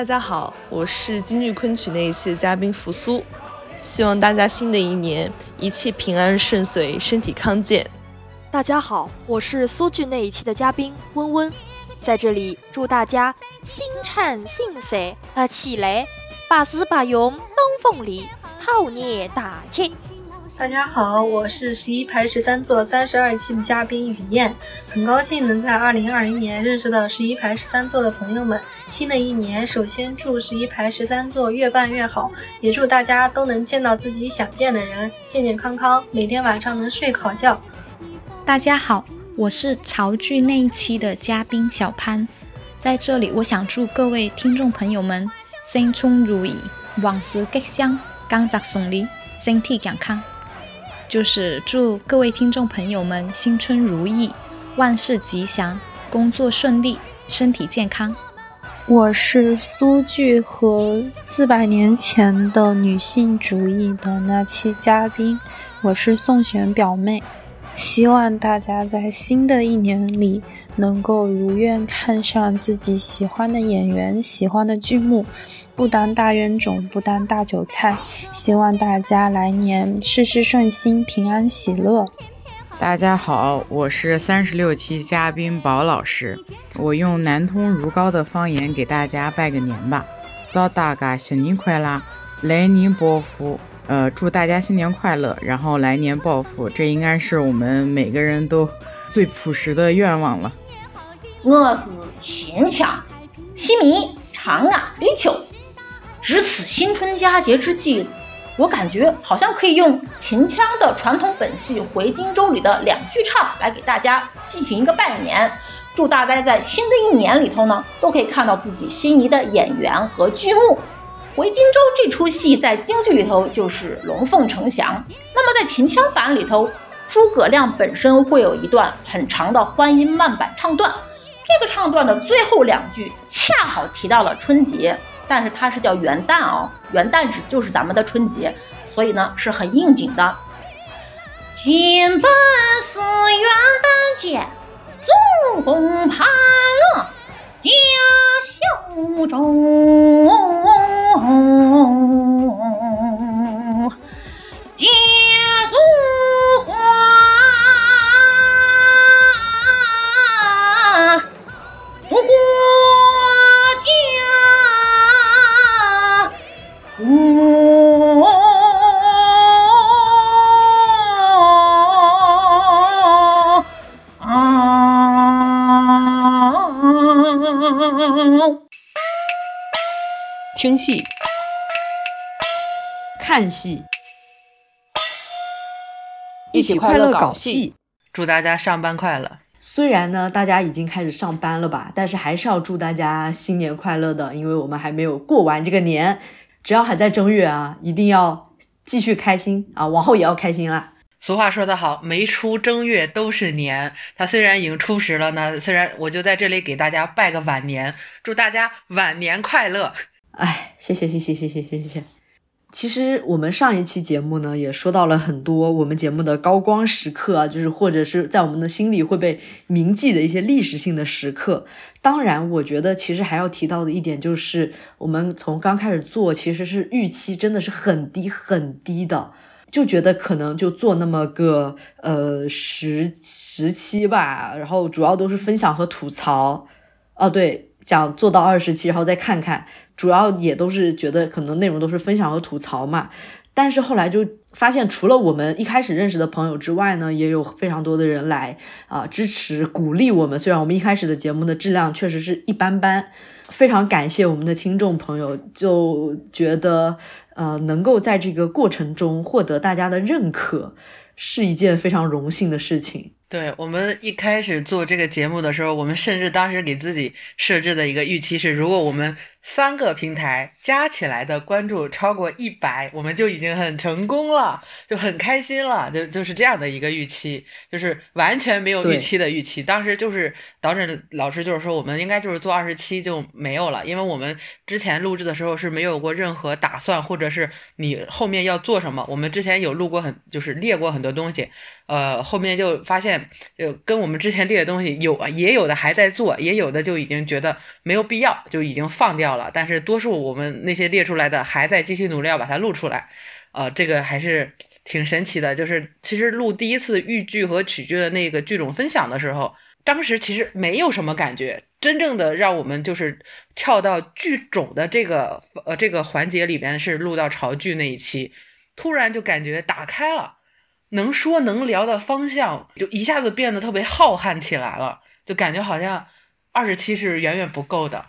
大家好，我是京剧昆曲那一期的嘉宾扶苏，希望大家新的一年一切平安顺遂，身体康健。大家好，我是苏剧那一期的嘉宾温温，在这里祝大家新春新岁啊起来，把事把用东风利，兔年大吉。大家好，我是十一排十三座三十二期的嘉宾雨燕，很高兴能在二零二零年认识到十一排十三座的朋友们。新的一年，首先祝十一排十三座越办越好，也祝大家都能见到自己想见的人，健健康康，每天晚上能睡好觉。大家好，我是潮剧那一期的嘉宾小潘，在这里我想祝各位听众朋友们新春如意，万事吉祥，工作顺利，身体健康。就是祝各位听众朋友们新春如意，万事吉祥，工作顺利，身体健康。我是苏剧和四百年前的女性主义的那期嘉宾，我是宋璇表妹。希望大家在新的一年里能够如愿看上自己喜欢的演员、喜欢的剧目。不当大冤种，不当大韭菜。希望大家来年事事顺心，平安喜乐。大家好，我是三十六期嘉宾宝老师，我用南通如皋的方言给大家拜个年吧。祝大家新年快乐，来年暴富。呃，祝大家新年快乐，然后来年暴富。这应该是我们每个人都最朴实的愿望了。我是秦腔，戏迷长安立秋。值此新春佳节之际，我感觉好像可以用秦腔的传统本戏《回荆州》里的两句唱来给大家进行一个拜年，祝大家在新的一年里头呢，都可以看到自己心仪的演员和剧目。《回荆州》这出戏在京剧里头就是龙凤呈祥，那么在秦腔版里头，诸葛亮本身会有一段很长的欢音慢板唱段，这个唱段的最后两句恰好提到了春节。但是它是叫元旦哦，元旦指就是咱们的春节，所以呢是很应景的。今本是元旦节，祖公盼乐家孝忠，听戏、看戏，一起快乐搞戏。祝大家上班快乐！虽然呢，大家已经开始上班了吧，但是还是要祝大家新年快乐的，因为我们还没有过完这个年。只要还在正月啊，一定要继续开心啊，往后也要开心啦。俗话说得好，没出正月都是年。它虽然已经初十了呢，虽然我就在这里给大家拜个晚年，祝大家晚年快乐。哎，谢谢谢谢谢谢谢谢。其实我们上一期节目呢，也说到了很多我们节目的高光时刻啊，就是或者是在我们的心里会被铭记的一些历史性的时刻。当然，我觉得其实还要提到的一点就是，我们从刚开始做，其实是预期真的是很低很低的，就觉得可能就做那么个呃十十期吧，然后主要都是分享和吐槽。哦，对，想做到二十期，然后再看看。主要也都是觉得可能内容都是分享和吐槽嘛，但是后来就发现，除了我们一开始认识的朋友之外呢，也有非常多的人来啊支持鼓励我们。虽然我们一开始的节目的质量确实是一般般，非常感谢我们的听众朋友，就觉得呃能够在这个过程中获得大家的认可，是一件非常荣幸的事情。对我们一开始做这个节目的时候，我们甚至当时给自己设置的一个预期是，如果我们三个平台加起来的关注超过一百，我们就已经很成功了，就很开心了，就就是这样的一个预期，就是完全没有预期的预期。当时就是导诊老师就是说，我们应该就是做二十期就没有了，因为我们之前录制的时候是没有过任何打算，或者是你后面要做什么。我们之前有录过很，就是列过很多东西。呃，后面就发现，呃，跟我们之前列的东西有，也有的还在做，也有的就已经觉得没有必要，就已经放掉掉了，但是多数我们那些列出来的还在继续努力要把它录出来，呃，这个还是挺神奇的。就是其实录第一次豫剧和曲剧的那个剧种分享的时候，当时其实没有什么感觉，真正的让我们就是跳到剧种的这个呃这个环节里边是录到潮剧那一期，突然就感觉打开了，能说能聊的方向就一下子变得特别浩瀚起来了，就感觉好像。二十七是远远不够的，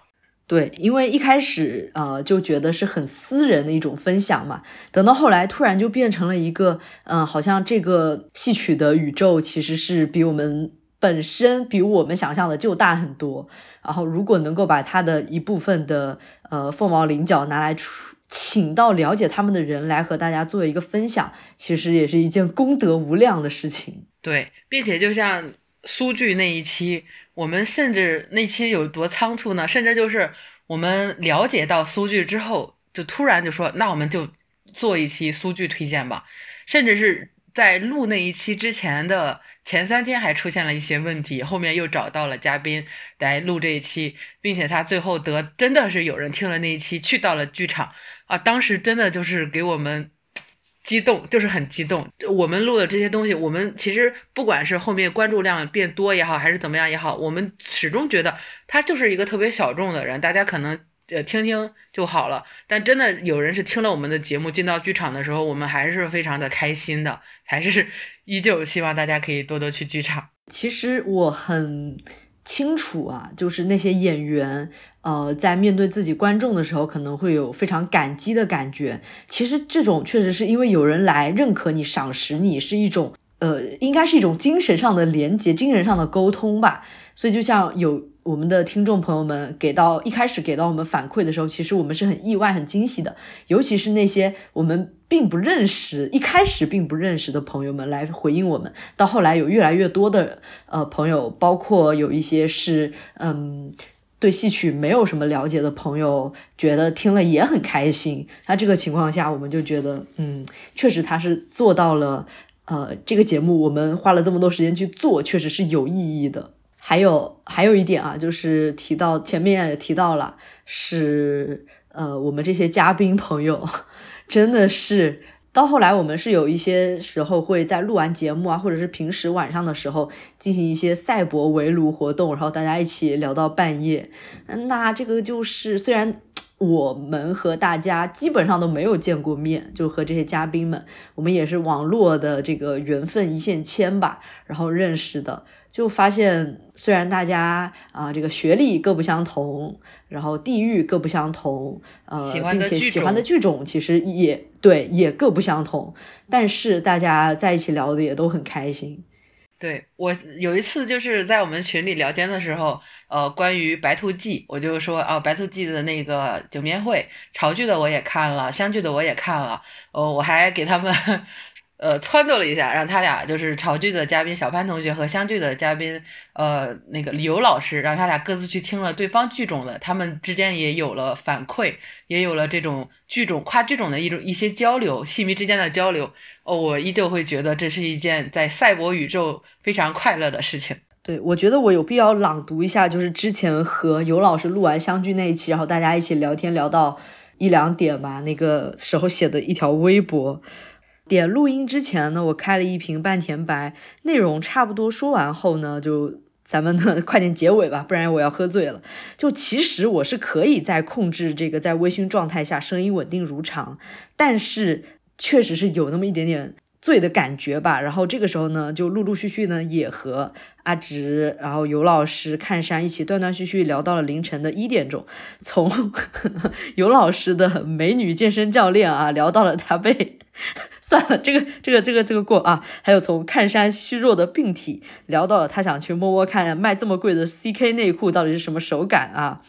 对，因为一开始呃就觉得是很私人的一种分享嘛，等到后来突然就变成了一个，嗯，好像这个戏曲的宇宙其实是比我们本身比我们想象的就大很多，然后如果能够把它的一部分的呃凤毛麟角拿来出，请到了解他们的人来和大家做一个分享，其实也是一件功德无量的事情。对，并且就像。苏剧那一期，我们甚至那期有多仓促呢？甚至就是我们了解到苏剧之后，就突然就说，那我们就做一期苏剧推荐吧。甚至是在录那一期之前的前三天还出现了一些问题，后面又找到了嘉宾来录这一期，并且他最后得真的是有人听了那一期去到了剧场啊！当时真的就是给我们。激动就是很激动。我们录的这些东西，我们其实不管是后面关注量变多也好，还是怎么样也好，我们始终觉得他就是一个特别小众的人，大家可能呃听听就好了。但真的有人是听了我们的节目进到剧场的时候，我们还是非常的开心的，还是依旧希望大家可以多多去剧场。其实我很。清楚啊，就是那些演员，呃，在面对自己观众的时候，可能会有非常感激的感觉。其实这种确实是因为有人来认可你、赏识你，是一种，呃，应该是一种精神上的连接、精神上的沟通吧。所以，就像有我们的听众朋友们给到一开始给到我们反馈的时候，其实我们是很意外、很惊喜的，尤其是那些我们。并不认识，一开始并不认识的朋友们来回应我们，到后来有越来越多的呃朋友，包括有一些是嗯对戏曲没有什么了解的朋友，觉得听了也很开心。那这个情况下，我们就觉得嗯，确实他是做到了，呃，这个节目我们花了这么多时间去做，确实是有意义的。还有还有一点啊，就是提到前面也提到了，是呃我们这些嘉宾朋友。真的是，到后来我们是有一些时候会在录完节目啊，或者是平时晚上的时候进行一些赛博围炉活动，然后大家一起聊到半夜。那这个就是虽然我们和大家基本上都没有见过面，就和这些嘉宾们，我们也是网络的这个缘分一线牵吧，然后认识的。就发现，虽然大家啊，这个学历各不相同，然后地域各不相同，呃，并且喜欢的剧种其实也对，也各不相同，但是大家在一起聊的也都很开心。对我有一次就是在我们群里聊天的时候，呃，关于《白兔记》，我就说啊，《白兔记》的那个九面会，潮剧的我也看了，湘剧的我也看了，哦，我还给他们。呃，撺掇了一下，让他俩就是潮剧的嘉宾小潘同学和湘剧的嘉宾，呃，那个刘老师，让他俩各自去听了对方剧种的，他们之间也有了反馈，也有了这种剧种跨剧种的一种一些交流，戏迷之间的交流。哦，我依旧会觉得这是一件在赛博宇宙非常快乐的事情。对，我觉得我有必要朗读一下，就是之前和尤老师录完湘剧那一期，然后大家一起聊天聊到一两点吧，那个时候写的一条微博。点录音之前呢，我开了一瓶半甜白，内容差不多说完后呢，就咱们呢 快点结尾吧，不然我要喝醉了。就其实我是可以在控制这个在微醺状态下声音稳定如常，但是确实是有那么一点点。醉的感觉吧，然后这个时候呢，就陆陆续续呢也和阿直，然后尤老师看山一起断断续续聊到了凌晨的一点钟，从 尤老师的美女健身教练啊聊到了他被算了，这个这个这个这个过啊，还有从看山虚弱的病体聊到了他想去摸摸看卖这么贵的 CK 内裤到底是什么手感啊。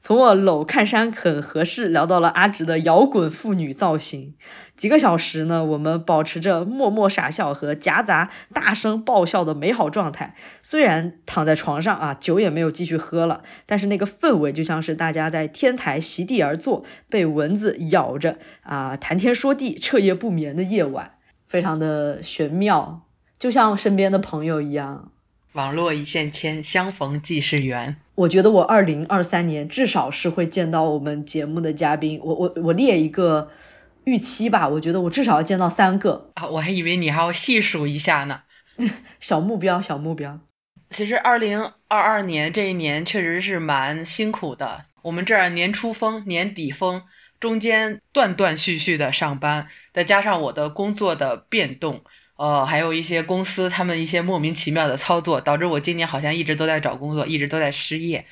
从我搂看山很合适聊到了阿直的摇滚妇女造型，几个小时呢，我们保持着默默傻笑和夹杂大声爆笑的美好状态。虽然躺在床上啊，酒也没有继续喝了，但是那个氛围就像是大家在天台席地而坐，被蚊子咬着啊，谈天说地，彻夜不眠的夜晚，非常的玄妙，就像身边的朋友一样。网络一线牵，相逢即是缘。我觉得我二零二三年至少是会见到我们节目的嘉宾。我我我列一个预期吧，我觉得我至少要见到三个啊！我还以为你还要细数一下呢。小目标，小目标。其实二零二二年这一年确实是蛮辛苦的。我们这儿年初封，年底封，中间断断续续的上班，再加上我的工作的变动。呃，还有一些公司他们一些莫名其妙的操作，导致我今年好像一直都在找工作，一直都在失业。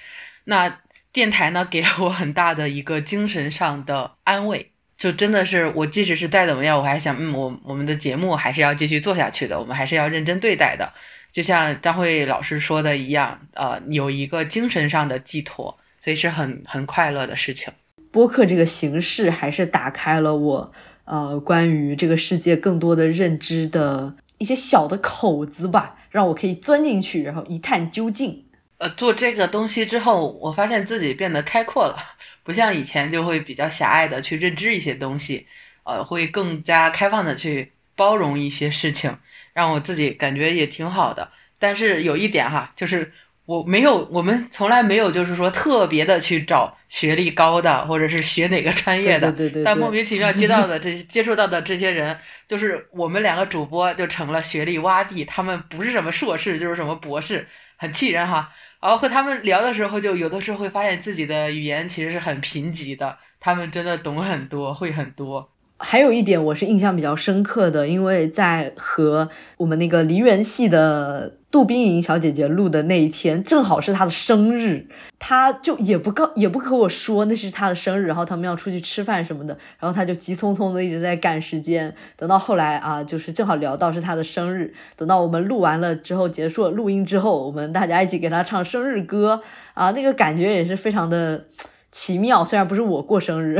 那电台呢，给了我很大的一个精神上的安慰，就真的是我即使是再怎么样，我还想，嗯，我我们的节目还是要继续做下去的，我们还是要认真对待的。就像张慧老师说的一样，呃，有一个精神上的寄托，所以是很很快乐的事情。播客这个形式还是打开了我。呃，关于这个世界更多的认知的一些小的口子吧，让我可以钻进去，然后一探究竟。呃，做这个东西之后，我发现自己变得开阔了，不像以前就会比较狭隘的去认知一些东西，呃，会更加开放的去包容一些事情，让我自己感觉也挺好的。但是有一点哈，就是。我没有，我们从来没有，就是说特别的去找学历高的，或者是学哪个专业的。对对对。但莫名其妙接到的这接触到的这些人，就是我们两个主播就成了学历洼地。他们不是什么硕士，就是什么博士，很气人哈。然后和他们聊的时候，就有的时候会发现自己的语言其实是很贫瘠的。他们真的懂很多，会很多。还有一点我是印象比较深刻的，因为在和我们那个梨园系的。杜冰莹小姐姐录的那一天，正好是她的生日，她就也不告也不和我说那是她的生日，然后他们要出去吃饭什么的，然后她就急匆匆的一直在赶时间，等到后来啊，就是正好聊到是她的生日，等到我们录完了之后，结束了录音之后，我们大家一起给她唱生日歌啊，那个感觉也是非常的奇妙，虽然不是我过生日，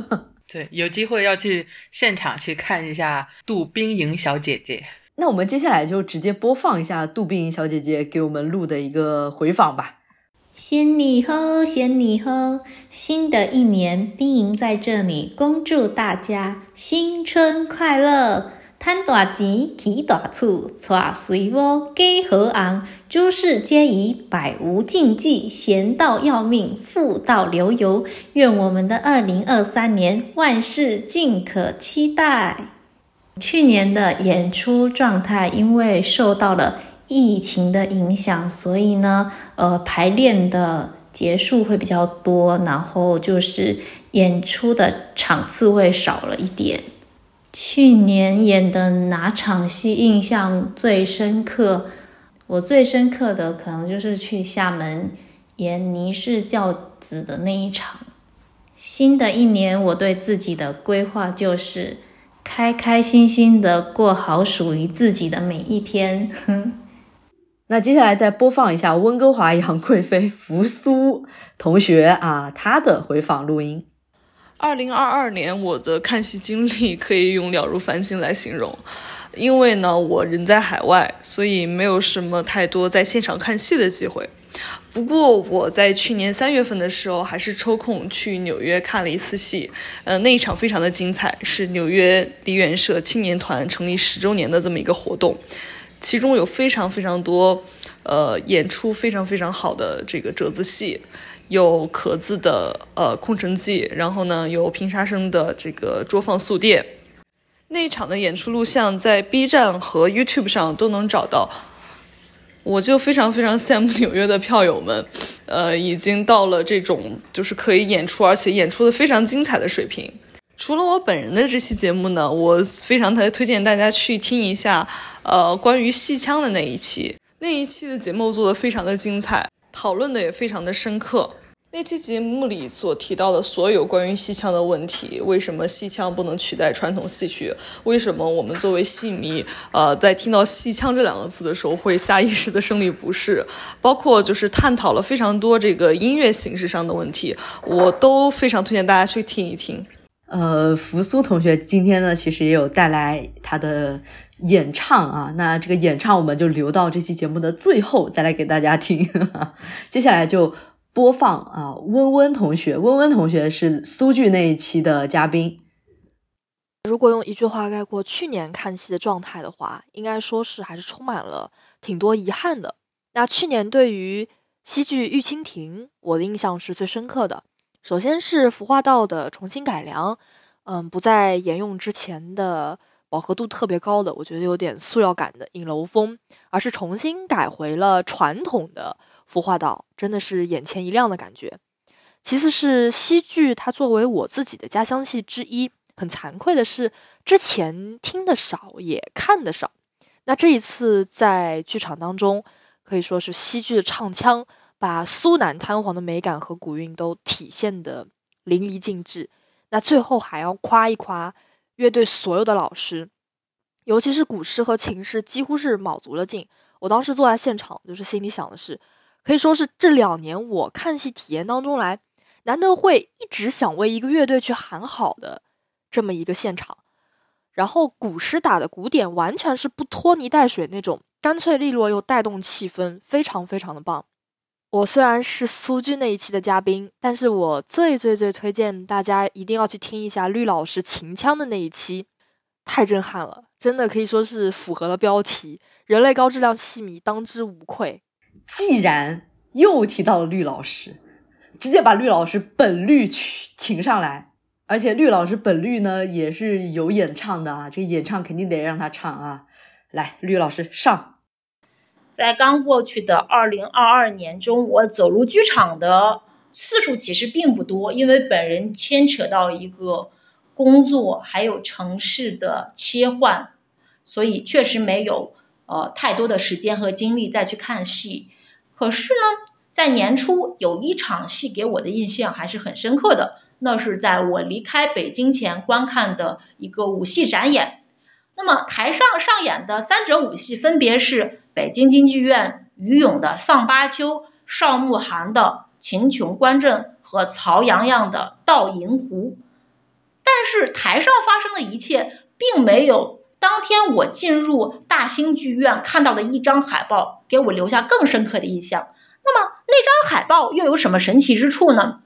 对，有机会要去现场去看一下杜冰莹小姐姐。那我们接下来就直接播放一下杜冰莹小姐姐给我们录的一个回访吧。新年好，新年好，新的一年，冰莹在这里恭祝大家新春快乐，贪大钱，起大厝，娶水窝，嫁好昂，诸事皆宜，百无禁忌，闲到要命，富到流油。愿我们的二零二三年万事尽可期待。去年的演出状态，因为受到了疫情的影响，所以呢，呃，排练的结束会比较多，然后就是演出的场次会少了一点。去年演的哪场戏印象最深刻？我最深刻的可能就是去厦门演倪氏教子的那一场。新的一年，我对自己的规划就是。开开心心的过好属于自己的每一天。那接下来再播放一下温哥华杨贵妃扶苏同学啊，他的回访录音。二零二二年我的看戏经历可以用了如繁星来形容，因为呢我人在海外，所以没有什么太多在现场看戏的机会。不过我在去年三月份的时候，还是抽空去纽约看了一次戏，呃，那一场非常的精彩，是纽约梨园社青年团成立十周年的这么一个活动，其中有非常非常多，呃，演出非常非常好的这个折子戏，有壳子的呃空城计，然后呢有平沙生的这个捉放宿店，那一场的演出录像在 B 站和 YouTube 上都能找到。我就非常非常羡慕纽约的票友们，呃，已经到了这种就是可以演出，而且演出的非常精彩的水平。除了我本人的这期节目呢，我非常特推荐大家去听一下，呃，关于戏腔的那一期。那一期的节目做的非常的精彩，讨论的也非常的深刻。那期节目里所提到的所有关于戏腔的问题，为什么戏腔不能取代传统戏曲？为什么我们作为戏迷，呃，在听到戏腔这两个字的时候会下意识的生理不适？包括就是探讨了非常多这个音乐形式上的问题，我都非常推荐大家去听一听。呃，扶苏同学今天呢，其实也有带来他的演唱啊，那这个演唱我们就留到这期节目的最后再来给大家听。接下来就。播放啊，温温同学，温温同学是苏剧那一期的嘉宾。如果用一句话概括去年看戏的状态的话，应该说是还是充满了挺多遗憾的。那去年对于戏剧《玉蜻蜓》，我的印象是最深刻的。首先是服化道的重新改良，嗯，不再沿用之前的饱和度特别高的，我觉得有点塑料感的影楼风，而是重新改回了传统的孵化到，真的是眼前一亮的感觉。其次是戏剧，它作为我自己的家乡戏之一，很惭愧的是之前听的少，也看的少。那这一次在剧场当中，可以说是戏剧的唱腔。把苏南滩簧的美感和古韵都体现的淋漓尽致。那最后还要夸一夸乐队所有的老师，尤其是古诗和琴师，几乎是卯足了劲。我当时坐在现场，就是心里想的是，可以说是这两年我看戏体验当中来，难得会一直想为一个乐队去喊好的这么一个现场。然后古诗打的鼓点完全是不拖泥带水那种，干脆利落又带动气氛，非常非常的棒。我虽然是苏剧那一期的嘉宾，但是我最最最推荐大家一定要去听一下绿老师秦腔的那一期，太震撼了，真的可以说是符合了标题“人类高质量戏迷当之无愧”。既然又提到了绿老师，直接把绿老师本绿请请上来，而且绿老师本绿呢也是有演唱的啊，这演唱肯定得让他唱啊，来，绿老师上。在刚过去的二零二二年中，我走入剧场的次数其实并不多，因为本人牵扯到一个工作还有城市的切换，所以确实没有呃太多的时间和精力再去看戏。可是呢，在年初有一场戏给我的印象还是很深刻的，那是在我离开北京前观看的一个武戏展演。那么台上上演的三者武戏分别是北京京剧院于勇的《丧巴丘》，邵慕寒的《秦琼观阵》和曹阳阳的《盗银狐》。但是台上发生的一切，并没有当天我进入大兴剧院看到的一张海报给我留下更深刻的印象。那么那张海报又有什么神奇之处呢？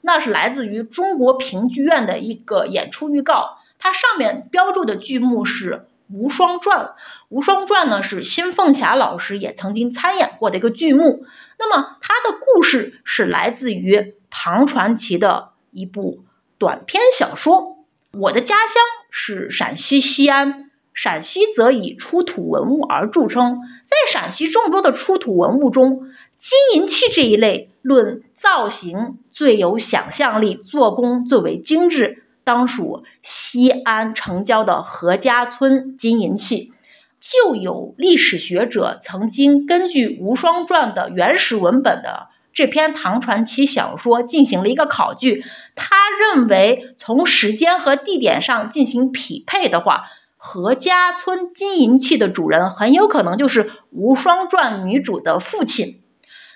那是来自于中国评剧院的一个演出预告。它上面标注的剧目是《无双传》，《无双传》呢是辛凤霞老师也曾经参演过的一个剧目。那么它的故事是来自于唐传奇的一部短篇小说。我的家乡是陕西西安，陕西则以出土文物而著称。在陕西众多的出土文物中，金银器这一类，论造型最有想象力，做工最为精致。当属西安城郊的何家村金银器，就有历史学者曾经根据《无双传》的原始文本的这篇唐传奇小说进行了一个考据。他认为，从时间和地点上进行匹配的话，何家村金银器的主人很有可能就是《无双传》女主的父亲。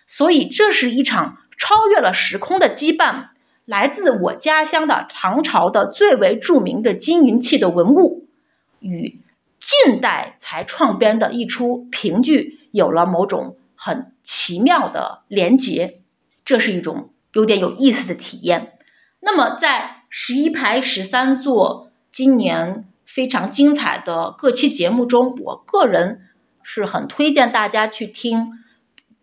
所以，这是一场超越了时空的羁绊。来自我家乡的唐朝的最为著名的金银器的文物，与近代才创编的一出评剧有了某种很奇妙的连结，这是一种有点有意思的体验。那么，在十一排十三座今年非常精彩的各期节目中，我个人是很推荐大家去听《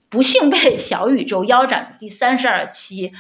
不幸被小宇宙腰斩》的第三十二期。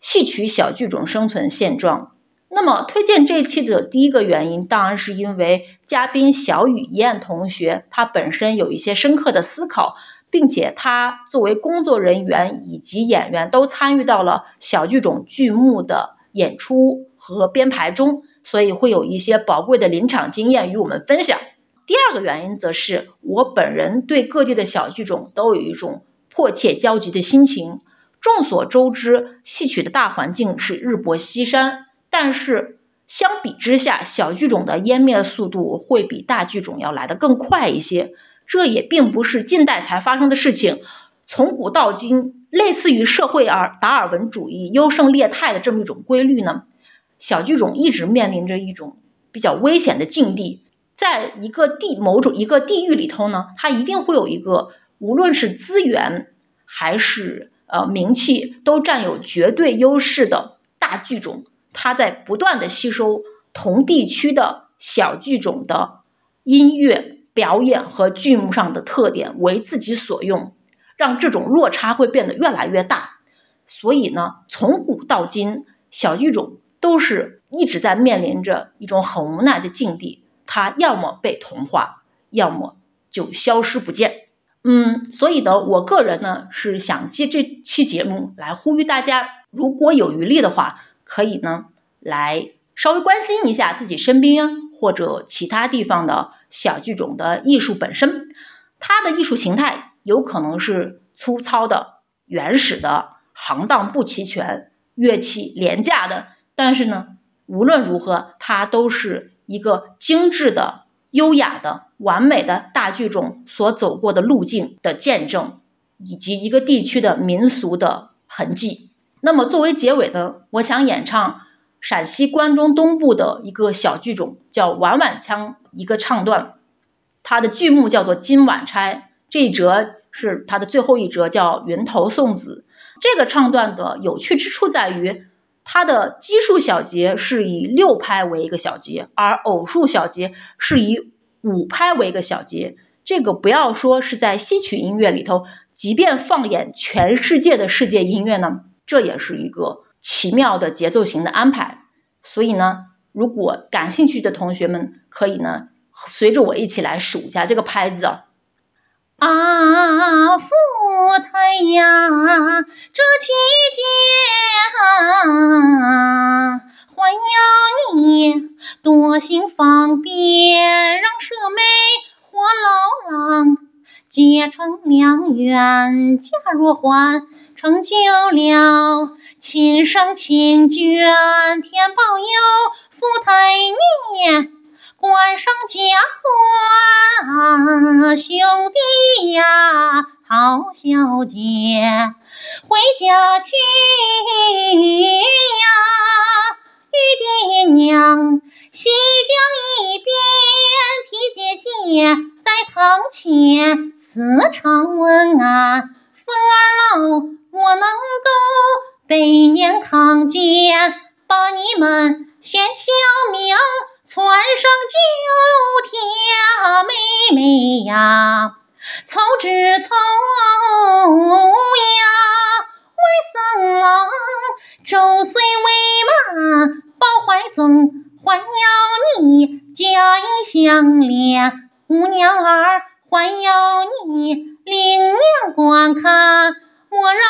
戏曲小剧种生存现状。那么，推荐这期的第一个原因，当然是因为嘉宾小雨燕同学，他本身有一些深刻的思考，并且他作为工作人员以及演员都参与到了小剧种剧目的演出和编排中，所以会有一些宝贵的临场经验与我们分享。第二个原因，则是我本人对各地的小剧种都有一种迫切焦急的心情。众所周知，戏曲的大环境是日薄西山，但是相比之下，小剧种的湮灭速度会比大剧种要来得更快一些。这也并不是近代才发生的事情，从古到今，类似于社会尔达尔文主义优胜劣汰的这么一种规律呢，小剧种一直面临着一种比较危险的境地。在一个地某种一个地域里头呢，它一定会有一个无论是资源还是。呃，名气都占有绝对优势的大剧种，它在不断的吸收同地区的小剧种的音乐表演和剧目上的特点为自己所用，让这种落差会变得越来越大。所以呢，从古到今，小剧种都是一直在面临着一种很无奈的境地，它要么被同化，要么就消失不见。嗯，所以呢，我个人呢是想借这期节目来呼吁大家，如果有余力的话，可以呢来稍微关心一下自己身边或者其他地方的小剧种的艺术本身，它的艺术形态有可能是粗糙的、原始的、行当不齐全、乐器廉价的，但是呢，无论如何，它都是一个精致的。优雅的、完美的大剧种所走过的路径的见证，以及一个地区的民俗的痕迹。那么作为结尾呢，我想演唱陕西关中东部的一个小剧种，叫晚晚腔一个唱段。它的剧目叫做《金晚钗》，这一折是它的最后一折，叫《云头送子》。这个唱段的有趣之处在于。它的奇数小节是以六拍为一个小节，而偶数小节是以五拍为一个小节。这个不要说是在戏曲音乐里头，即便放眼全世界的世界音乐呢，这也是一个奇妙的节奏型的安排。所以呢，如果感兴趣的同学们可以呢，随着我一起来数一下这个拍子啊。啊，富太呀，这期间还要你多行方便，让舍妹或老郎结成良缘。假若还成就了亲生亲眷，天保佑富太年。关上家关，兄弟呀，好小姐，回家去呀，与爹娘细讲一遍，提姐姐在堂前时常问安。凤儿老，我能够百年康健，把你们先小命。传上九条妹妹呀，凑只凑呀，外甥郎周岁未满，抱怀中还要你家音相连，五娘儿还要你领娘观看，莫让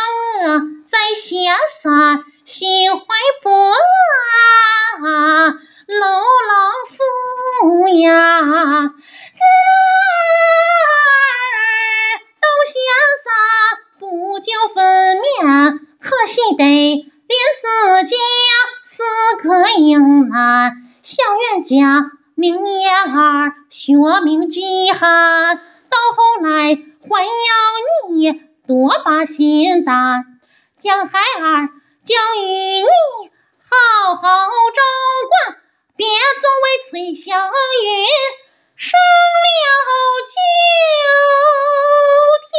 我在下山心怀不安。老郎夫呀，子儿到下山不久分娩，可惜得连自家四个英男，小冤家命言儿学名饥寒，到后来还要你多把心担，将孩儿交与你好好照管。别总为崔小云上了九天。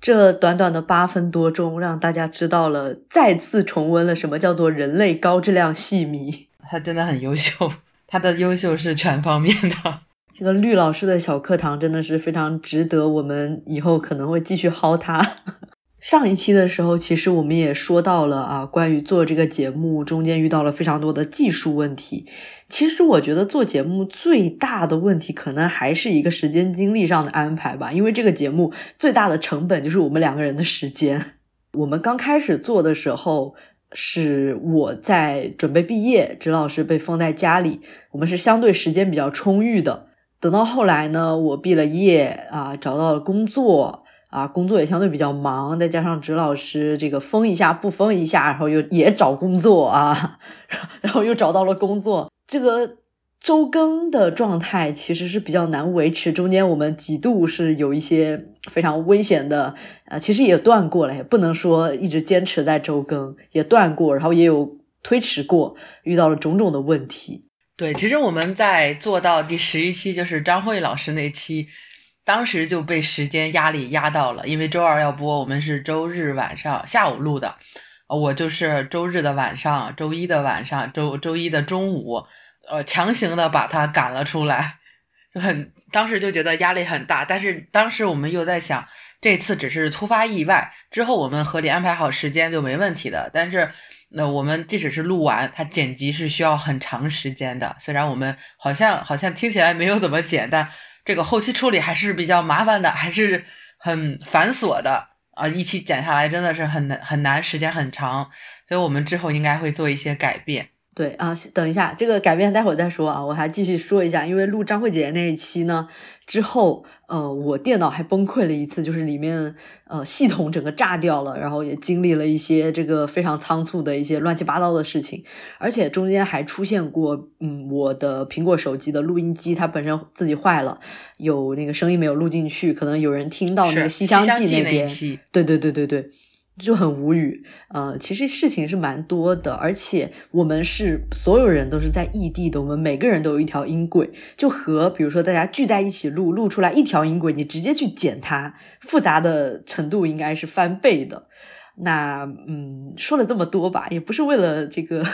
这短短的八分多钟，让大家知道了，再次重温了什么叫做人类高质量戏迷。他真的很优秀，他的优秀是全方面的。这个绿老师的小课堂真的是非常值得我们以后可能会继续薅他。上一期的时候，其实我们也说到了啊，关于做这个节目中间遇到了非常多的技术问题。其实我觉得做节目最大的问题，可能还是一个时间精力上的安排吧。因为这个节目最大的成本就是我们两个人的时间。我们刚开始做的时候，是我在准备毕业，指老师被封在家里，我们是相对时间比较充裕的。等到后来呢，我毕了业啊，找到了工作。啊，工作也相对比较忙，再加上指老师这个封一下不封一下，然后又也找工作啊，然后又找到了工作，这个周更的状态其实是比较难维持。中间我们几度是有一些非常危险的，呃，其实也断过了，也不能说一直坚持在周更，也断过，然后也有推迟过，遇到了种种的问题。对，其实我们在做到第十一期，就是张慧老师那期。当时就被时间压力压到了，因为周二要播，我们是周日晚上下午录的，我就是周日的晚上、周一的晚上、周周一的中午，呃，强行的把它赶了出来。就很当时就觉得压力很大。但是当时我们又在想，这次只是突发意外，之后我们合理安排好时间就没问题的。但是那我们即使是录完，它剪辑是需要很长时间的。虽然我们好像好像听起来没有怎么剪，但这个后期处理还是比较麻烦的，还是很繁琐的啊！一期剪下来真的是很难很难，时间很长，所以我们之后应该会做一些改变。对啊，等一下，这个改变待会儿再说啊，我还继续说一下，因为录张慧姐姐那一期呢之后，呃，我电脑还崩溃了一次，就是里面呃系统整个炸掉了，然后也经历了一些这个非常仓促的一些乱七八糟的事情，而且中间还出现过，嗯，我的苹果手机的录音机它本身自己坏了，有那个声音没有录进去，可能有人听到那个《西厢记》那边，对对对对对。就很无语，呃，其实事情是蛮多的，而且我们是所有人都是在异地的，我们每个人都有一条音轨，就和比如说大家聚在一起录，录出来一条音轨，你直接去剪它，复杂的程度应该是翻倍的。那嗯，说了这么多吧，也不是为了这个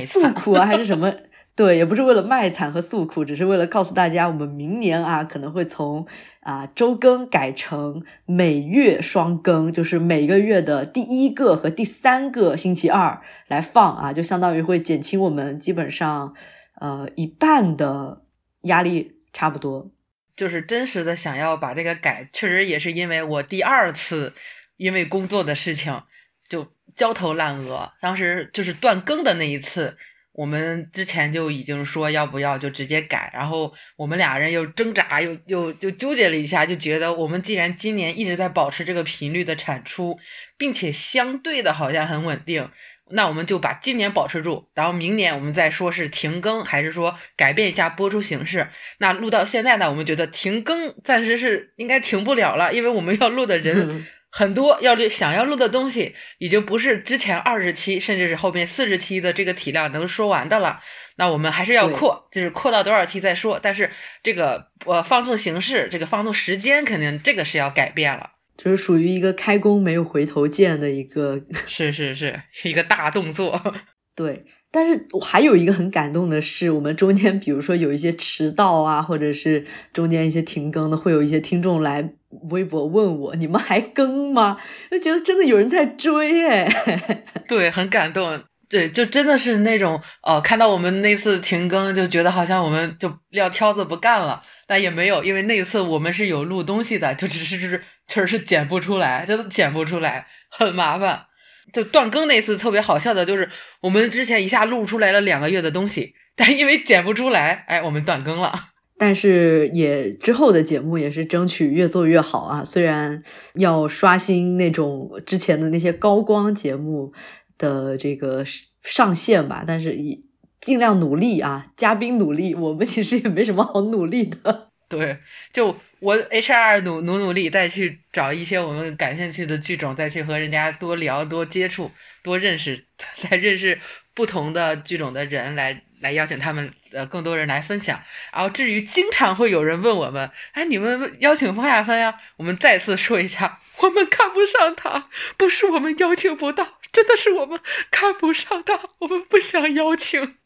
诉苦啊，还是什么。对，也不是为了卖惨和诉苦，只是为了告诉大家，我们明年啊可能会从啊周更改成每月双更，就是每个月的第一个和第三个星期二来放啊，就相当于会减轻我们基本上呃一半的压力，差不多。就是真实的想要把这个改，确实也是因为我第二次因为工作的事情就焦头烂额，当时就是断更的那一次。我们之前就已经说要不要就直接改，然后我们俩人又挣扎，又又又纠结了一下，就觉得我们既然今年一直在保持这个频率的产出，并且相对的好像很稳定，那我们就把今年保持住，然后明年我们再说是停更还是说改变一下播出形式。那录到现在呢，我们觉得停更暂时是应该停不了了，因为我们要录的人。很多要录想要录的东西，已经不是之前二十期，甚至是后面四十期的这个体量能说完的了。那我们还是要扩，就是扩到多少期再说。但是这个呃放送形式，这个放送时间，肯定这个是要改变了。就是属于一个开工没有回头箭的一个，是是是一个大动作。对。但是我还有一个很感动的是，我们中间比如说有一些迟到啊，或者是中间一些停更的，会有一些听众来微博问我：“你们还更吗？”就觉得真的有人在追哎，对，很感动。对，就真的是那种呃，看到我们那次停更，就觉得好像我们就撂挑子不干了，但也没有，因为那次我们是有录东西的，就只是就是确实是剪不出来，真的剪不出来，很麻烦。就断更那次特别好笑的，就是我们之前一下录出来了两个月的东西，但因为剪不出来，哎，我们断更了。但是也之后的节目也是争取越做越好啊，虽然要刷新那种之前的那些高光节目的这个上限吧，但是也尽量努力啊，嘉宾努力，我们其实也没什么好努力的。对，就。我 HR 努努努力，再去找一些我们感兴趣的剧种，再去和人家多聊、多接触、多认识，再认识不同的剧种的人，来来邀请他们呃更多人来分享。然后至于经常会有人问我们，哎，你们邀请方亚芬呀？我们再次说一下，我们看不上他，不是我们邀请不到，真的是我们看不上他，我们不想邀请。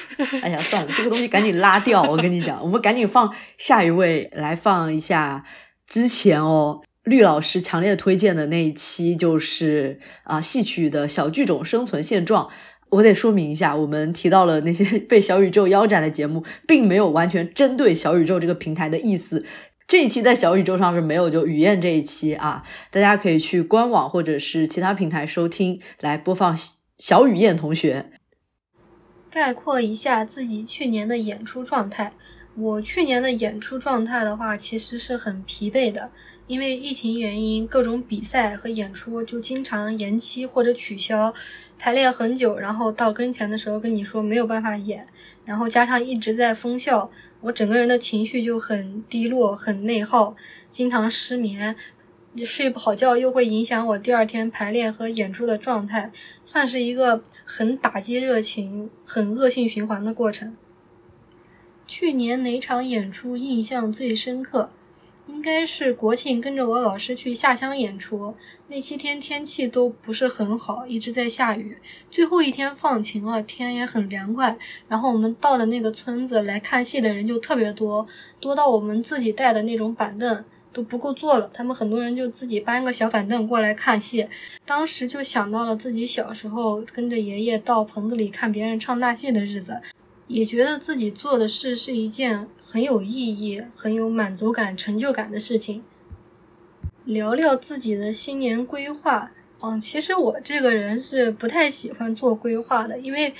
哎呀，算了，这个东西赶紧拉掉。我跟你讲，我们赶紧放下一位来放一下。之前哦，绿老师强烈推荐的那一期就是啊，戏曲的小剧种生存现状。我得说明一下，我们提到了那些被小宇宙腰斩的节目，并没有完全针对小宇宙这个平台的意思。这一期在小宇宙上是没有，就雨燕这一期啊，大家可以去官网或者是其他平台收听来播放小雨燕同学。概括一下自己去年的演出状态。我去年的演出状态的话，其实是很疲惫的，因为疫情原因，各种比赛和演出就经常延期或者取消，排练很久，然后到跟前的时候跟你说没有办法演，然后加上一直在封校，我整个人的情绪就很低落，很内耗，经常失眠。睡不好觉又会影响我第二天排练和演出的状态，算是一个很打击热情、很恶性循环的过程。去年哪场演出印象最深刻？应该是国庆跟着我老师去下乡演出，那七天天气都不是很好，一直在下雨。最后一天放晴了，天也很凉快。然后我们到的那个村子来看戏的人就特别多，多到我们自己带的那种板凳都不够坐了。他们很多人就自己搬个小板凳过来看戏。当时就想到了自己小时候跟着爷爷到棚子里看别人唱大戏的日子。也觉得自己做的事是一件很有意义、很有满足感、成就感的事情。聊聊自己的新年规划，嗯，其实我这个人是不太喜欢做规划的，因为，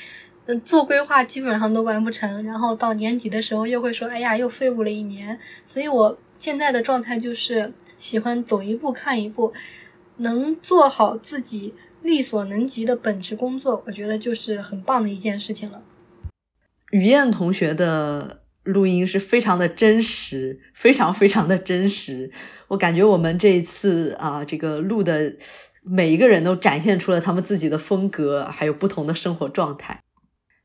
嗯，做规划基本上都完不成，然后到年底的时候又会说，哎呀，又废物了一年。所以我现在的状态就是喜欢走一步看一步，能做好自己力所能及的本职工作，我觉得就是很棒的一件事情了。雨燕同学的录音是非常的真实，非常非常的真实。我感觉我们这一次啊，这个录的每一个人都展现出了他们自己的风格，还有不同的生活状态。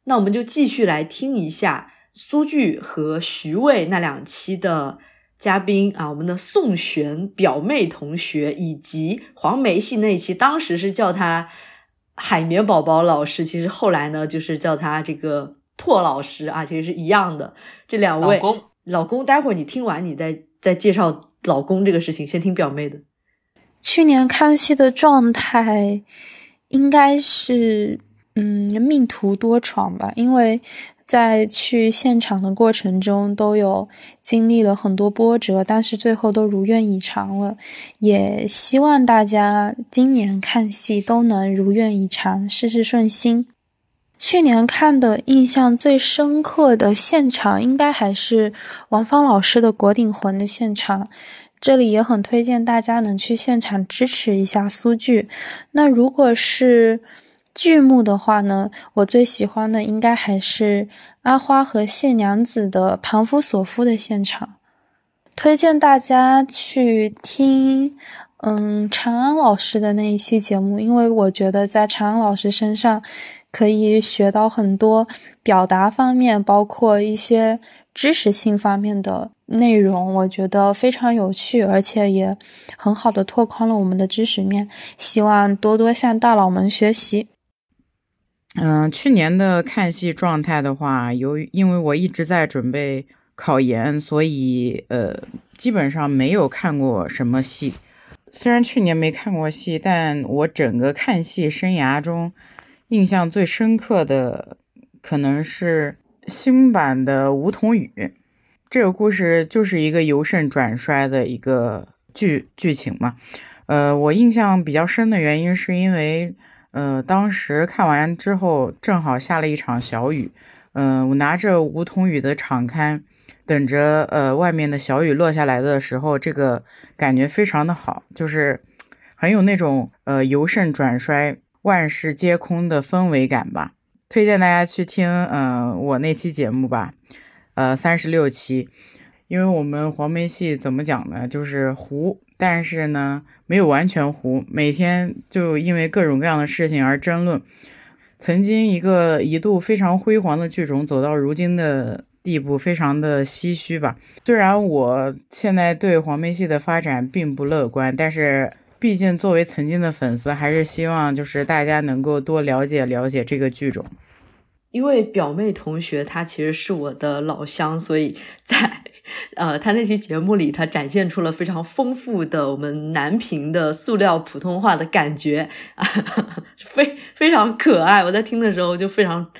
那我们就继续来听一下苏剧和徐渭那两期的嘉宾啊，我们的宋璇表妹同学以及黄梅戏那一期，当时是叫他海绵宝宝老师，其实后来呢，就是叫他这个。破老师啊，其实是一样的。这两位老公，老公，待会儿你听完，你再再介绍老公这个事情。先听表妹的。去年看戏的状态应该是，嗯，命途多舛吧。因为在去现场的过程中，都有经历了很多波折，但是最后都如愿以偿了。也希望大家今年看戏都能如愿以偿，事事顺心。去年看的印象最深刻的现场，应该还是王芳老师的《国鼎魂》的现场。这里也很推荐大家能去现场支持一下苏剧。那如果是剧目的话呢，我最喜欢的应该还是阿花和谢娘子的《庞夫索夫》的现场。推荐大家去听，嗯，长安老师的那一期节目，因为我觉得在长安老师身上。可以学到很多表达方面，包括一些知识性方面的内容，我觉得非常有趣，而且也很好的拓宽了我们的知识面。希望多多向大佬们学习。嗯，去年的看戏状态的话，由于因为我一直在准备考研，所以呃，基本上没有看过什么戏。虽然去年没看过戏，但我整个看戏生涯中。印象最深刻的可能是新版的《梧桐雨》，这个故事就是一个由盛转衰的一个剧剧情嘛。呃，我印象比较深的原因是因为，呃，当时看完之后正好下了一场小雨，嗯，我拿着《梧桐雨》的场刊，等着呃外面的小雨落下来的时候，这个感觉非常的好，就是很有那种呃由盛转衰。万事皆空的氛围感吧，推荐大家去听，嗯，我那期节目吧，呃，三十六期，因为我们黄梅戏怎么讲呢，就是糊，但是呢，没有完全糊，每天就因为各种各样的事情而争论，曾经一个一度非常辉煌的剧种，走到如今的地步，非常的唏嘘吧。虽然我现在对黄梅戏的发展并不乐观，但是。毕竟，作为曾经的粉丝，还是希望就是大家能够多了解了解这个剧种。因为表妹同学她其实是我的老乡，所以在呃他那期节目里，他展现出了非常丰富的我们南平的塑料普通话的感觉啊，非非常可爱。我在听的时候就非常，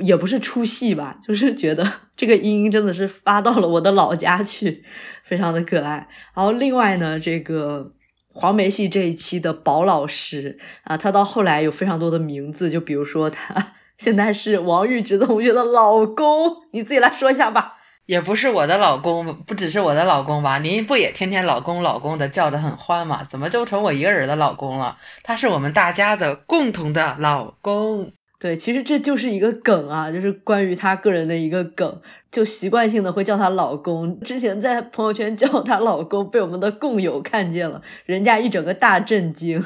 也不是出戏吧，就是觉得 这个音真的是发到了我的老家去，非常的可爱。然后另外呢，这个。黄梅戏这一期的宝老师啊，他到后来有非常多的名字，就比如说他 现在是王玉芝同学的老公，你自己来说一下吧。也不是我的老公，不只是我的老公吧？您不也天天老公老公的叫的很欢吗？怎么就成我一个人的老公了？他是我们大家的共同的老公。对，其实这就是一个梗啊，就是关于她个人的一个梗，就习惯性的会叫她老公。之前在朋友圈叫她老公，被我们的共友看见了，人家一整个大震惊。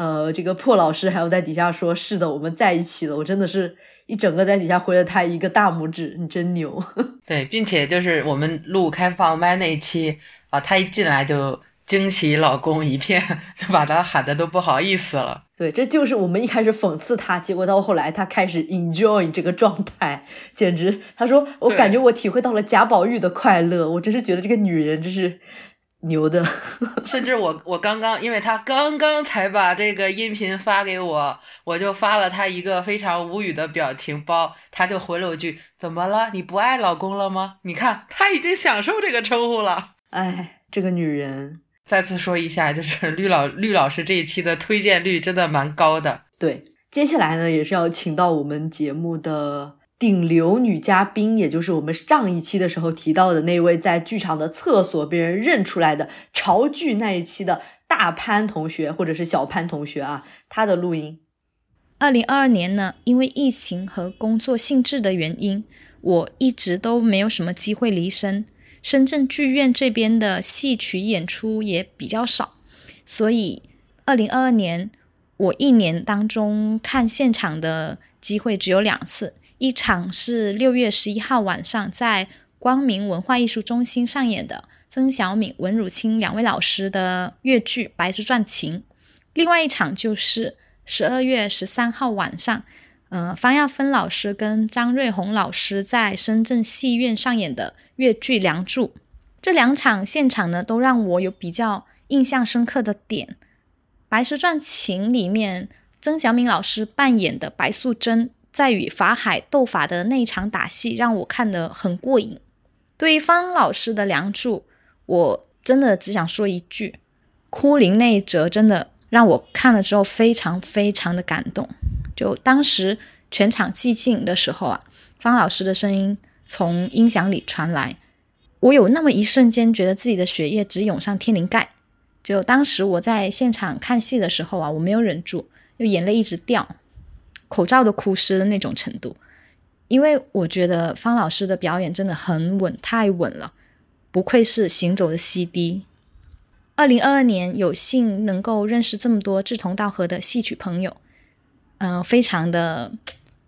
呃，这个破老师还有在底下说：“是的，我们在一起了。”我真的是一整个在底下回了他一个大拇指，你真牛。对，并且就是我们录开放麦那一期，啊，她一进来就惊喜老公一片，就把他喊的都不好意思了。对，这就是我们一开始讽刺他，结果到后来他开始 enjoy 这个状态，简直，他说我感觉我体会到了贾宝玉的快乐，我真是觉得这个女人真是。牛的，甚至我我刚刚，因为他刚刚才把这个音频发给我，我就发了他一个非常无语的表情包，他就回了我句：“怎么了？你不爱老公了吗？”你看，他已经享受这个称呼了。哎，这个女人，再次说一下，就是绿老绿老师这一期的推荐率真的蛮高的。对，接下来呢，也是要请到我们节目的。顶流女嘉宾，也就是我们上一期的时候提到的那位在剧场的厕所被人认出来的潮剧那一期的大潘同学，或者是小潘同学啊，他的录音。二零二二年呢，因为疫情和工作性质的原因，我一直都没有什么机会离身。深圳剧院这边的戏曲演出也比较少，所以二零二二年我一年当中看现场的机会只有两次。一场是六月十一号晚上在光明文化艺术中心上演的曾小敏、文汝清两位老师的粤剧《白蛇传情》，另外一场就是十二月十三号晚上，呃，方亚芬老师跟张瑞红老师在深圳戏院上演的粤剧《梁祝》。这两场现场呢，都让我有比较印象深刻的点，《白蛇传情》里面曾小敏老师扮演的白素贞。在与法海斗法的那场打戏让我看得很过瘾。对于方老师的《梁祝》，我真的只想说一句：哭灵那一折真的让我看了之后非常非常的感动。就当时全场寂静的时候啊，方老师的声音从音响里传来，我有那么一瞬间觉得自己的血液直涌上天灵盖。就当时我在现场看戏的时候啊，我没有忍住，就眼泪一直掉。口罩都哭湿的那种程度，因为我觉得方老师的表演真的很稳，太稳了，不愧是行走的 CD。二零二二年有幸能够认识这么多志同道合的戏曲朋友，嗯，非常的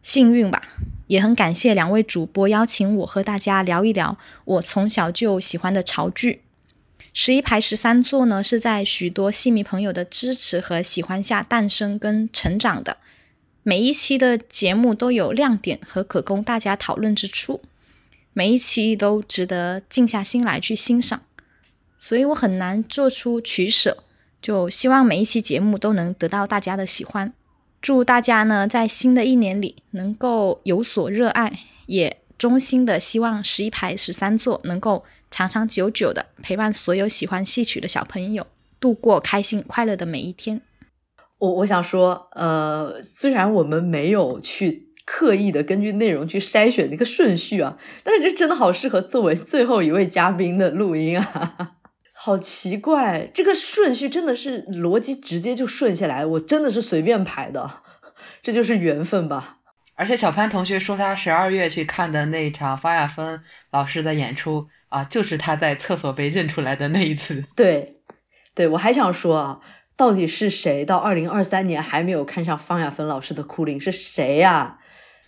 幸运吧，也很感谢两位主播邀请我和大家聊一聊我从小就喜欢的潮剧。十一排十三座呢，是在许多戏迷朋友的支持和喜欢下诞生跟成长的。每一期的节目都有亮点和可供大家讨论之处，每一期都值得静下心来去欣赏，所以我很难做出取舍，就希望每一期节目都能得到大家的喜欢。祝大家呢在新的一年里能够有所热爱，也衷心的希望十一排十三座能够长长久久的陪伴所有喜欢戏曲的小朋友度过开心快乐的每一天。我我想说，呃，虽然我们没有去刻意的根据内容去筛选那个顺序啊，但是这真的好适合作为最后一位嘉宾的录音啊，好奇怪，这个顺序真的是逻辑直接就顺下来，我真的是随便排的，这就是缘分吧。而且小潘同学说他十二月去看的那一场方亚芬老师的演出啊，就是他在厕所被认出来的那一次。对，对我还想说啊。到底是谁到二零二三年还没有看上方亚芬老师的《哭灵》？是谁呀？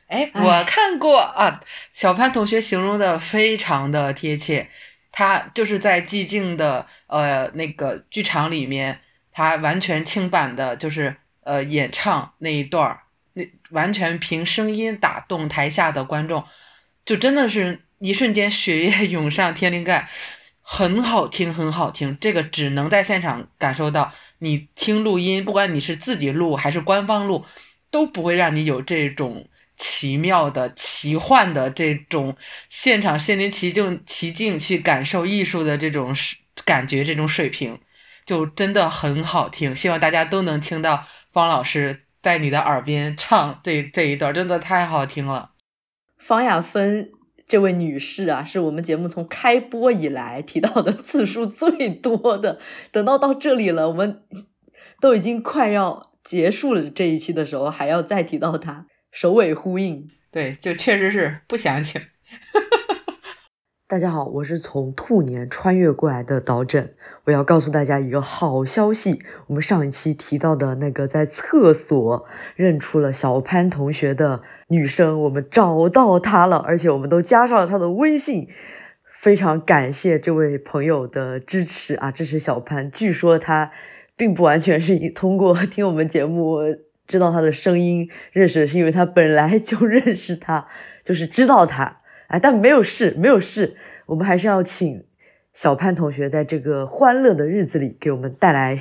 哎，我看过啊。小潘同学形容的非常的贴切，他就是在寂静的呃那个剧场里面，他完全清版的，就是呃演唱那一段儿，那完全凭声音打动台下的观众，就真的是一瞬间血液涌上天灵盖，很好听，很好听。这个只能在现场感受到。你听录音，不管你是自己录还是官方录，都不会让你有这种奇妙的、奇幻的这种现场身临其境、其境去感受艺术的这种感觉，这种水平就真的很好听。希望大家都能听到方老师在你的耳边唱这这一段，真的太好听了。方亚芬这位女士啊，是我们节目从开播以来提到的次数最多的。等到到这里了，我们都已经快要结束了这一期的时候，还要再提到她，首尾呼应。对，就确实是不想请。大家好，我是从兔年穿越过来的导诊。我要告诉大家一个好消息，我们上一期提到的那个在厕所认出了小潘同学的女生，我们找到她了，而且我们都加上了她的微信，非常感谢这位朋友的支持啊，支持小潘。据说他并不完全是通过 听我们节目知道他的声音认识，是因为他本来就认识他，就是知道他。哎，但没有事，没有事。我们还是要请小潘同学在这个欢乐的日子里给我们带来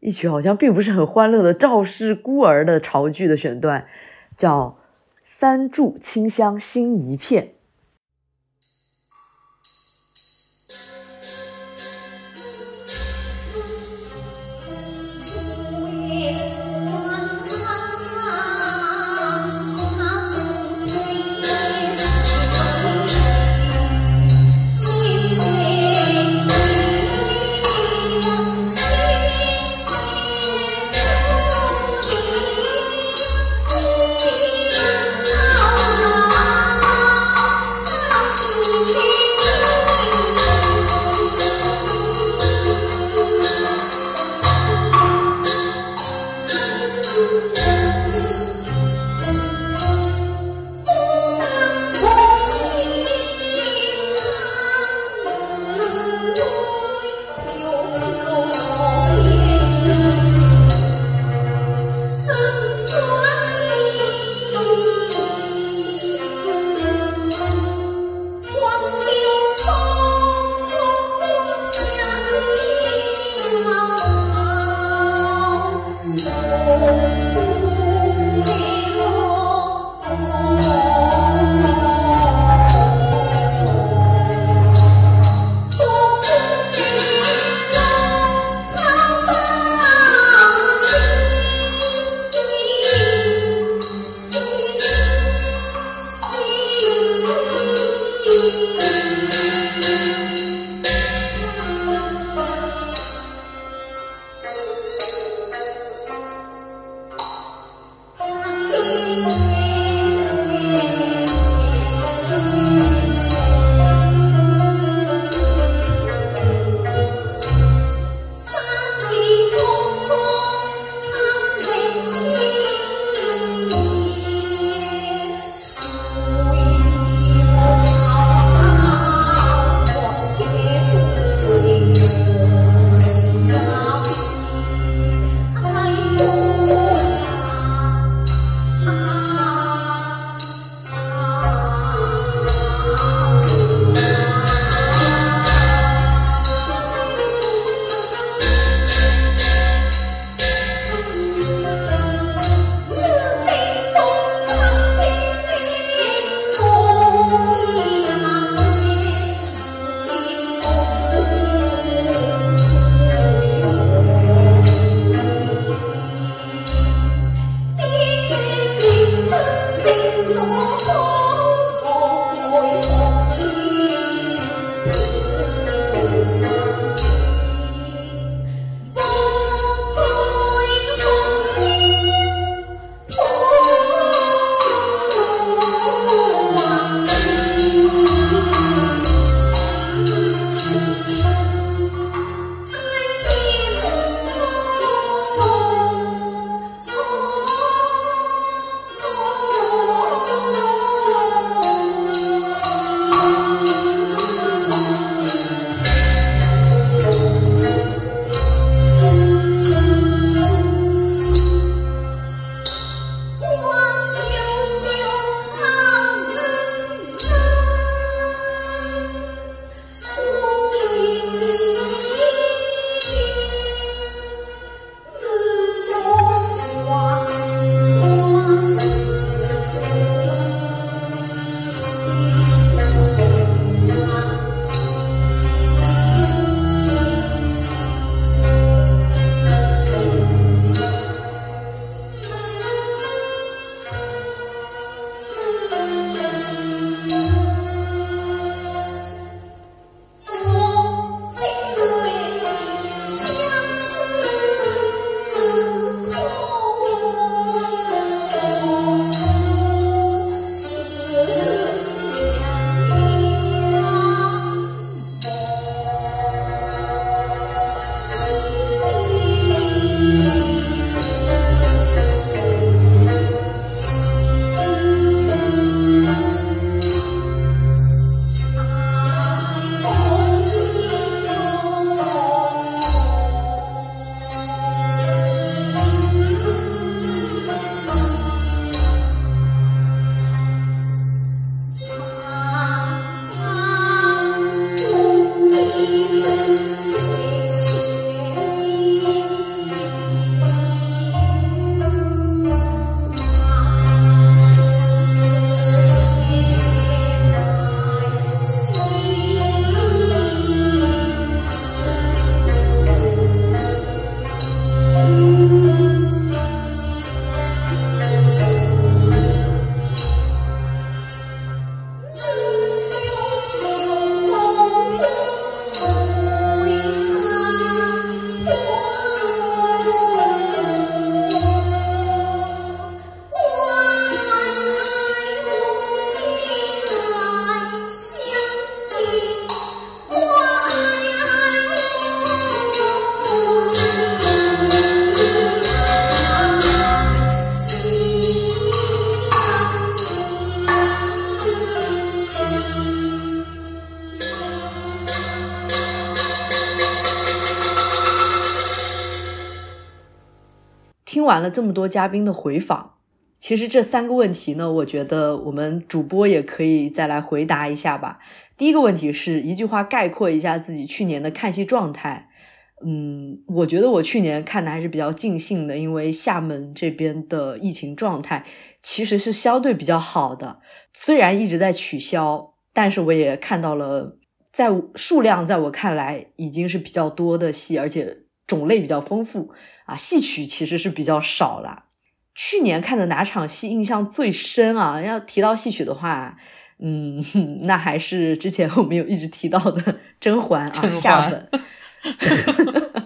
一曲好像并不是很欢乐的《赵氏孤儿》的潮剧的选段，叫《三炷清香心一片》。听完了这么多嘉宾的回访，其实这三个问题呢，我觉得我们主播也可以再来回答一下吧。第一个问题是一句话概括一下自己去年的看戏状态。嗯，我觉得我去年看的还是比较尽兴的，因为厦门这边的疫情状态其实是相对比较好的，虽然一直在取消，但是我也看到了，在数量在我看来已经是比较多的戏，而且种类比较丰富啊，戏曲其实是比较少了。去年看的哪场戏印象最深啊？要提到戏曲的话，嗯，那还是之前我们有一直提到的《甄嬛》啊，下本。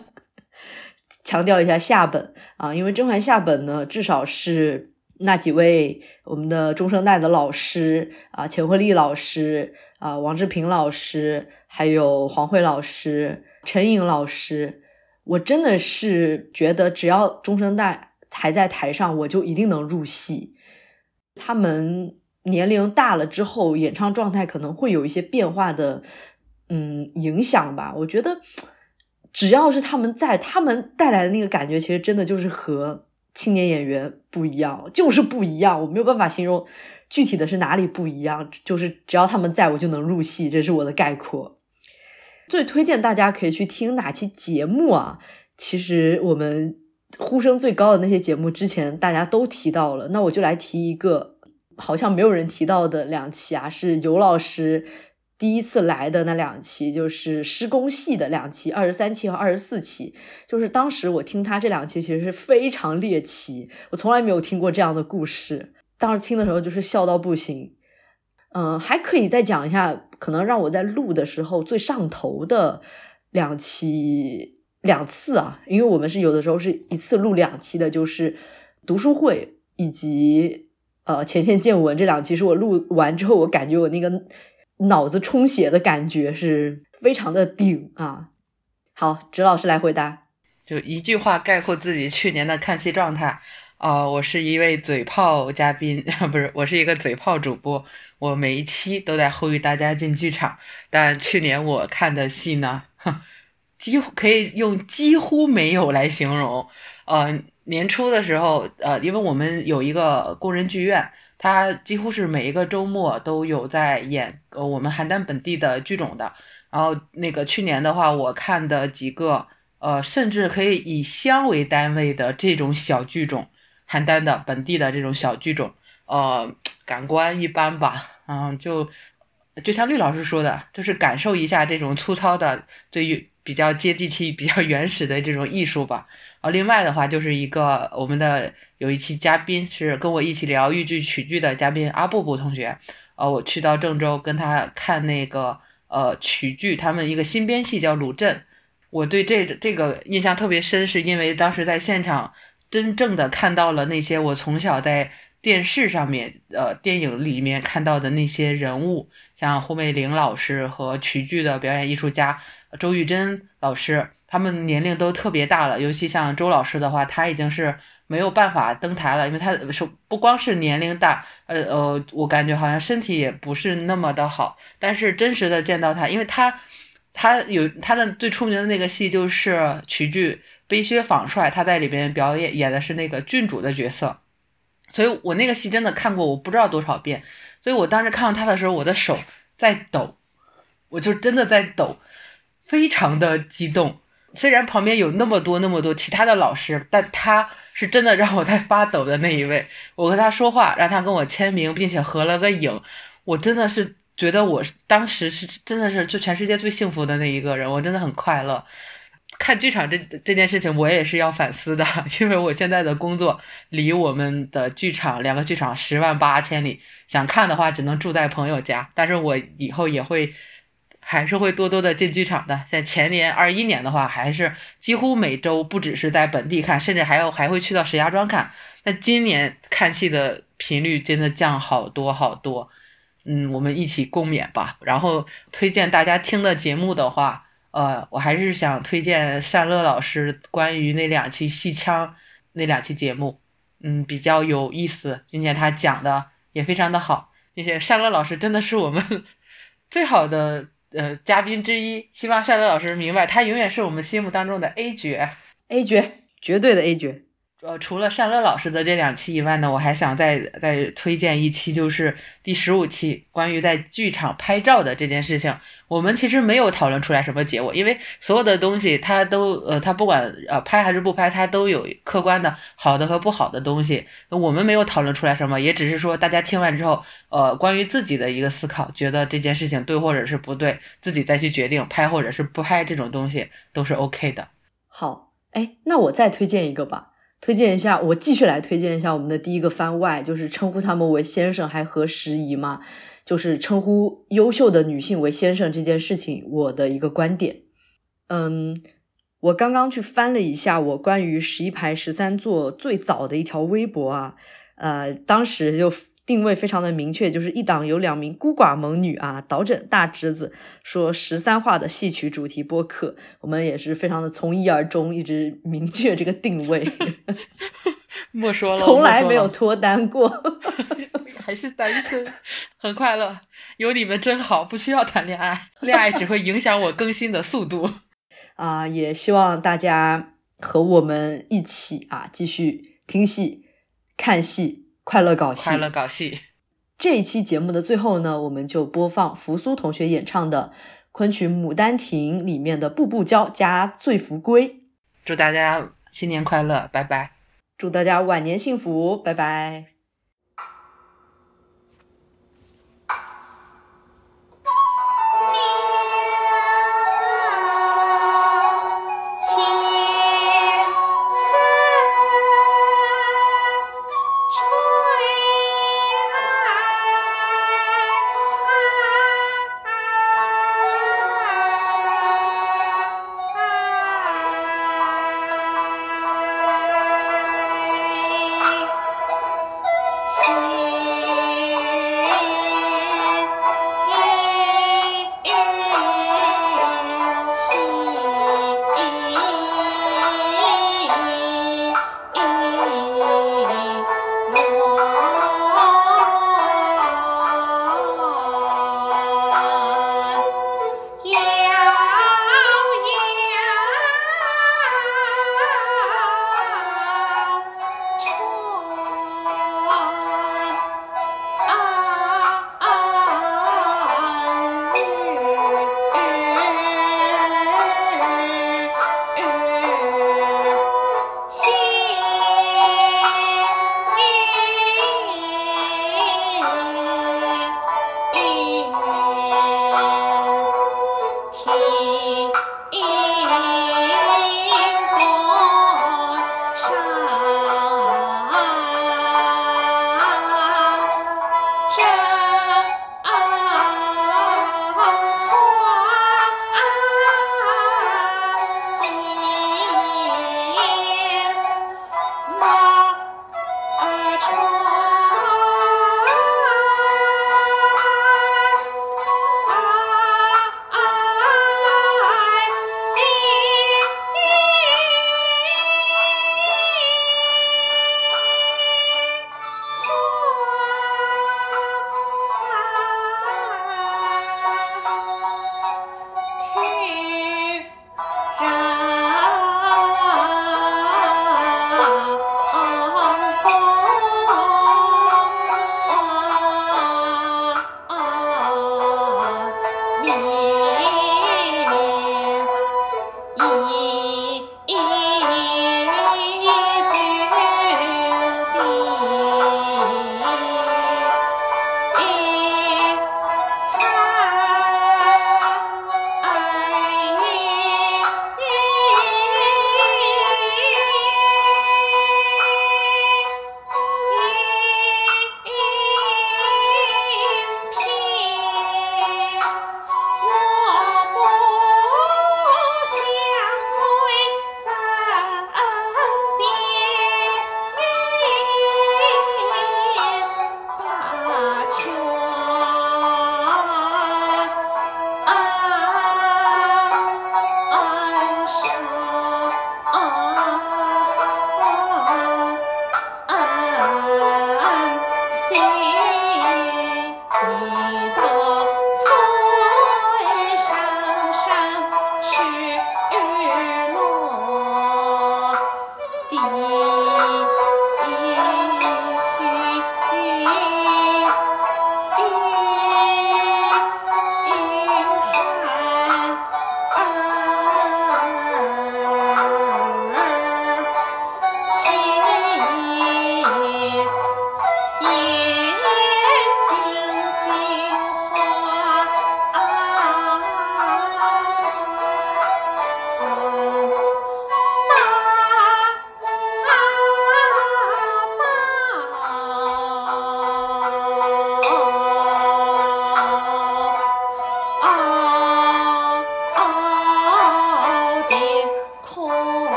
强调一下下本啊，因为甄嬛下本呢，至少是那几位我们的中生代的老师啊，钱惠丽老师啊，王志平老师，还有黄慧老师、陈颖老师，我真的是觉得只要中生代还在台上，我就一定能入戏。他们年龄大了之后，演唱状态可能会有一些变化的，嗯，影响吧。我觉得。只要是他们在，他们带来的那个感觉，其实真的就是和青年演员不一样，就是不一样。我没有办法形容具体的是哪里不一样，就是只要他们在我就能入戏，这是我的概括。最推荐大家可以去听哪期节目啊？其实我们呼声最高的那些节目，之前大家都提到了，那我就来提一个好像没有人提到的两期啊，是尤老师。第一次来的那两期就是施工系的两期，二十三期和二十四期。就是当时我听他这两期，其实是非常猎奇，我从来没有听过这样的故事。当时听的时候就是笑到不行。嗯，还可以再讲一下，可能让我在录的时候最上头的两期两次啊，因为我们是有的时候是一次录两期的，就是读书会以及呃前线见闻这两期，是我录完之后，我感觉我那个。脑子充血的感觉是非常的顶啊！好，直老师来回答，就一句话概括自己去年的看戏状态啊！我是一位嘴炮嘉宾，不是，我是一个嘴炮主播。我每一期都在呼吁大家进剧场，但去年我看的戏呢，几乎可以用几乎没有来形容。呃，年初的时候，呃，因为我们有一个工人剧院。他几乎是每一个周末都有在演呃我们邯郸本地的剧种的，然后那个去年的话，我看的几个呃，甚至可以以乡为单位的这种小剧种，邯郸的本地的这种小剧种，呃，感官一般吧，嗯，就就像绿老师说的，就是感受一下这种粗糙的对于。比较接地气、比较原始的这种艺术吧。啊，另外的话就是一个我们的有一期嘉宾是跟我一起聊豫剧曲剧的嘉宾阿布布同学。呃，我去到郑州跟他看那个呃曲剧，他们一个新编戏叫《鲁镇》。我对这这个印象特别深，是因为当时在现场真正的看到了那些我从小在电视上面、呃电影里面看到的那些人物，像胡美玲老师和曲剧的表演艺术家。周玉珍老师，他们年龄都特别大了，尤其像周老师的话，他已经是没有办法登台了，因为他是不光是年龄大，呃呃，我感觉好像身体也不是那么的好。但是真实的见到他，因为他他有他的最出名的那个戏就是曲剧《悲靴仿帅》，他在里边表演演的是那个郡主的角色，所以我那个戏真的看过我不知道多少遍，所以我当时看到他的时候，我的手在抖，我就真的在抖。非常的激动，虽然旁边有那么多那么多其他的老师，但他是真的让我在发抖的那一位。我和他说话，让他跟我签名，并且合了个影，我真的是觉得我当时是真的是就全世界最幸福的那一个人，我真的很快乐。看剧场这这件事情，我也是要反思的，因为我现在的工作离我们的剧场两个剧场十万八千里，想看的话只能住在朋友家，但是我以后也会。还是会多多的进剧场的。在前年二一年的话，还是几乎每周不只是在本地看，甚至还要还会去到石家庄看。那今年看戏的频率真的降好多好多。嗯，我们一起共勉吧。然后推荐大家听的节目的话，呃，我还是想推荐善乐老师关于那两期戏腔那两期节目，嗯，比较有意思，并且他讲的也非常的好。并且善乐老师真的是我们 最好的。呃，嘉宾之一，希望善乐老师明白，他永远是我们心目当中的 A 角，A 角，绝对的 A 角。呃，除了善乐老师的这两期以外呢，我还想再再推荐一期，就是第十五期关于在剧场拍照的这件事情。我们其实没有讨论出来什么结果，因为所有的东西它都呃，它不管呃拍还是不拍，它都有客观的好的和不好的东西。我们没有讨论出来什么，也只是说大家听完之后，呃，关于自己的一个思考，觉得这件事情对或者是不对，自己再去决定拍或者是不拍这种东西都是 OK 的。好，哎，那我再推荐一个吧。推荐一下，我继续来推荐一下我们的第一个番外，就是称呼他们为先生还合时宜吗？就是称呼优秀的女性为先生这件事情，我的一个观点。嗯，我刚刚去翻了一下我关于十一排十三座最早的一条微博啊，呃，当时就。定位非常的明确，就是一档有两名孤寡萌女啊，导诊大侄子说十三话的戏曲主题播客，我们也是非常的从一而终，一直明确这个定位。莫说了，从来没有脱单过，还是单身，很快乐，有你们真好，不需要谈恋爱，恋爱只会影响我更新的速度。啊，也希望大家和我们一起啊，继续听戏、看戏。快乐搞戏，快乐搞戏。这一期节目的最后呢，我们就播放扶苏同学演唱的昆曲《牡丹亭》里面的《步步娇》加《醉扶归》。祝大家新年快乐，拜拜！祝大家晚年幸福，拜拜！